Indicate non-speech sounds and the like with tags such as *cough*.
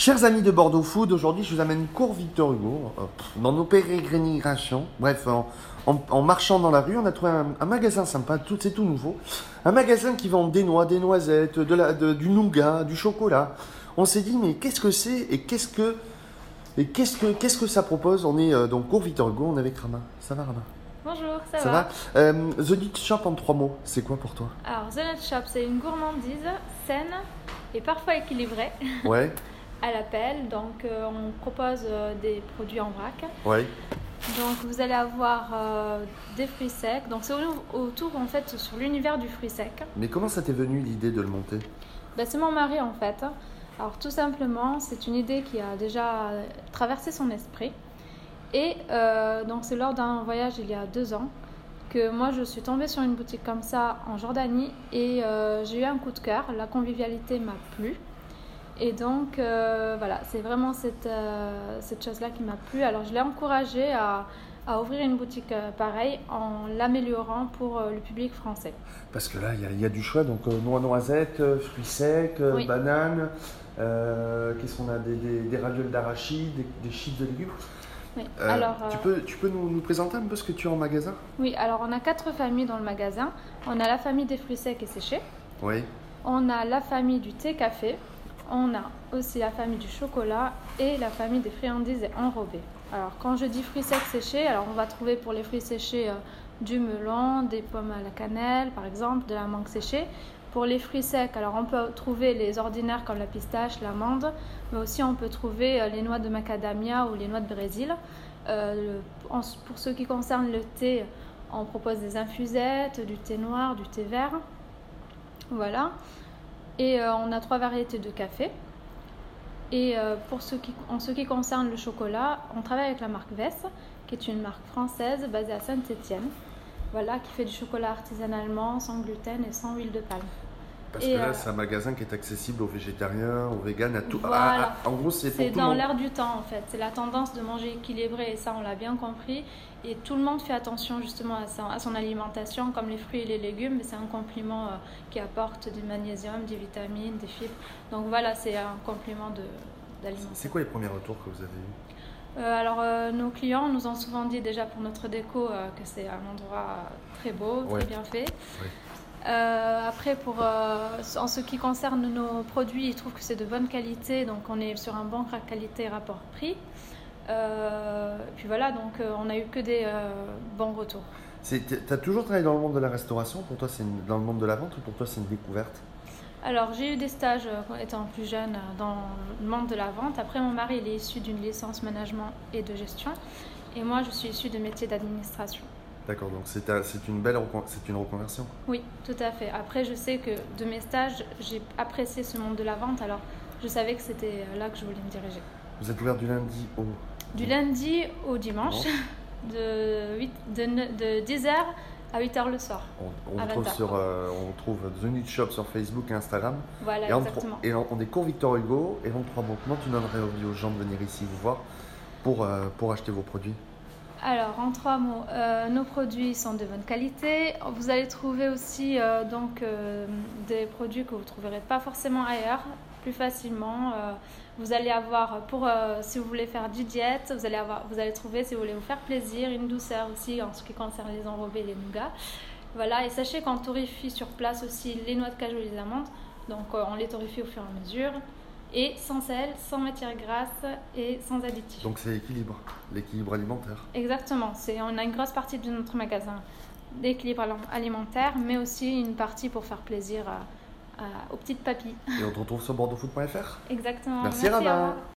Chers amis de Bordeaux Food, aujourd'hui je vous amène cours Victor Hugo euh, dans nos pérégrinations. Bref, en, en- en marchant dans la rue, on a trouvé un, un magasin sympa, tout, c'est tout nouveau. Un magasin qui vend des noix, des noisettes, de la, de- du nougat, du chocolat. On s'est dit, mais qu'est-ce que c'est et qu'est-ce que, et qu'est-ce que, qu'est-ce que ça propose? On est euh, donc cours Victor Hugo, on est avec Rama. Ça va Rama? Bonjour, ça, Ça va? Euh, The Nut Shop en trois mots, c'est quoi pour toi? Alors, The Nut Shop, c'est une gourmandise saine et parfois équilibrée Ouais, *laughs* à l'appel. Donc, euh, on propose euh, des produits en vrac. ouais. Donc, vous allez avoir euh, des fruits secs. Donc, c'est au- autour, en fait, sur l'univers du fruit sec. Mais comment ça t'est venu l'idée de le monter? Ben, c'est mon mari, en fait. Alors, tout simplement, c'est une idée qui a déjà traversé son esprit. Et euh, donc, c'est lors d'un voyage il y a deux ans que moi, je suis tombée sur une boutique comme ça en Jordanie et euh, j'ai eu un coup de cœur. La convivialité m'a plu. Et donc, euh, voilà, c'est vraiment cette, euh, cette chose-là qui m'a plu. Alors, je l'ai encouragée à, à ouvrir une boutique euh, pareille en l'améliorant pour le public français. Parce que là, il y a- il y, a du choix. Donc, noix noisettes, euh, fruits secs, Oui. bananes. Qu'est-ce qu'on a Des, des, des ravioles d'arachide, des, des chips de légumes. Oui. Alors, tu peux, tu peux nous, nous présenter un peu ce que tu as en magasin? Oui, alors on a quatre familles dans le magasin. On a la famille des fruits secs et séchés. Oui. On a la famille du thé café. On a aussi la famille du chocolat et la famille des friandises enrobées. Alors quand je dis fruits secs séchés, alors on va trouver pour les fruits séchés euh, du melon, des pommes à la cannelle par exemple, de la mangue séchée. Pour les fruits secs, alors on peut trouver les ordinaires comme la pistache, l'amande, mais aussi on peut trouver euh, les noix de macadamia ou les noix de Brésil. Euh, pour ce qui concerne le thé, on propose des infusettes, du thé noir, du thé vert. Voilà. Et euh, on a trois variétés de café. Et euh, en ce qui concerne le chocolat, on travaille avec la marque Vess, qui est une marque française basée à Saint-Étienne. Voilà, qui fait du chocolat artisanalement, sans gluten et sans huile de palme. Parce Et, que là, euh, c'est un magasin qui est accessible aux végétariens, aux véganes, à tout. Voilà. Ah, ah, en gros, c'est C'est dans l'air du temps en fait. C'est la tendance de manger équilibré et ça on l'a bien compris. Et tout le monde fait attention justement à, sa- à son alimentation, comme les fruits et les légumes. mais C'est un complément euh, qui apporte du magnésium, des vitamines, des fibres. Donc voilà, c'est un complément d'alimentation. C'est quoi les premiers retours que vous avez eus? Euh, alors, euh, nos clients nous ont souvent dit déjà pour notre déco euh, que c'est un endroit très beau, très Ouais. bien fait. Ouais. Euh, après, pour, euh, en ce qui concerne nos produits, ils trouvent que c'est de bonne qualité, donc on est sur un bon qualité rapport prix. Euh, puis voilà, donc euh, on n'a eu que des bons retours. Tu as toujours travaillé dans le monde de la restauration? Pour toi, c'est dans le monde de la vente ou pour toi, c'est une découverte? Alors, j'ai eu des stages étant plus jeune dans le monde de la vente. Après, mon mari, il est issu d'une licence management et de gestion. Et moi, je suis issue de métier d'administration. D'accord, donc c'est un- c'est une belle c'est une reconversion. Oui, tout à fait. Après, je sais que de mes stages, j'ai apprécié ce monde de la vente. Alors, je savais que c'était là que je voulais me diriger. Vous êtes ouvert du lundi au. Du lundi au dimanche, *laughs* de, 8, de, de 10h à 8h le soir. On, 20. sur, euh, on retrouve The Nut Shop sur Facebook et Instagram. Voilà, et, exactement. et on est cours Victor Hugo. Et en trois comment tu donnerais envie aux gens de venir ici vous voir pour, euh, pour acheter vos produits? Alors, en trois mots, euh, nos produits sont de bonne qualité. Vous allez trouver aussi euh, donc, euh, des produits que vous ne trouverez pas forcément ailleurs, plus facilement. Vous allez avoir, pour, si vous voulez faire du diète, vous allez, avoir, vous allez trouver, si vous voulez vous faire plaisir, une douceur aussi en ce qui concerne les enrobés et les nougats. Voilà, et sachez qu'on torréfie sur place aussi les noix de cajou et les amandes. Donc, on les torréfie au fur et à mesure. Et sans sel, sans matière grasse et sans additifs. Donc c'est l'équilibre, l'équilibre alimentaire. Exactement. C'est, on a une grosse partie de notre magasin d'équilibre alim- alimentaire, mais aussi une partie pour faire plaisir à- à- aux petites papilles. Et on te retrouve sur bordeauxfoot.fr. Exactement. Merci, Rabat. revoir.